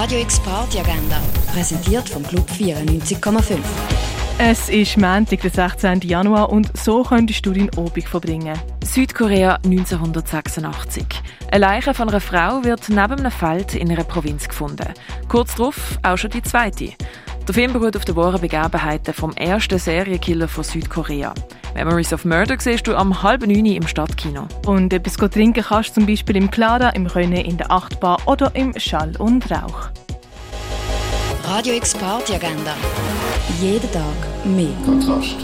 Radio X Party Agenda, präsentiert vom Club 94,5. Es ist Montag, der 16. Januar und so könntest du deinen Obig verbringen. Südkorea 1986. Eine Leiche von einer Frau wird neben einem Feld in einer Provinz gefunden. Kurz darauf auch schon die zweite. Der Film beruht auf den wahren Begebenheiten vom ersten Serienkiller von Südkorea. Memories of Murder siehst du am halben neun im Stadtkino. Und etwas trinken kannst du zum Beispiel im Clara, im René, in der Achtbar oder im Schall und Rauch. Radio X Party Agenda. Jeden Tag mehr. Kontrast.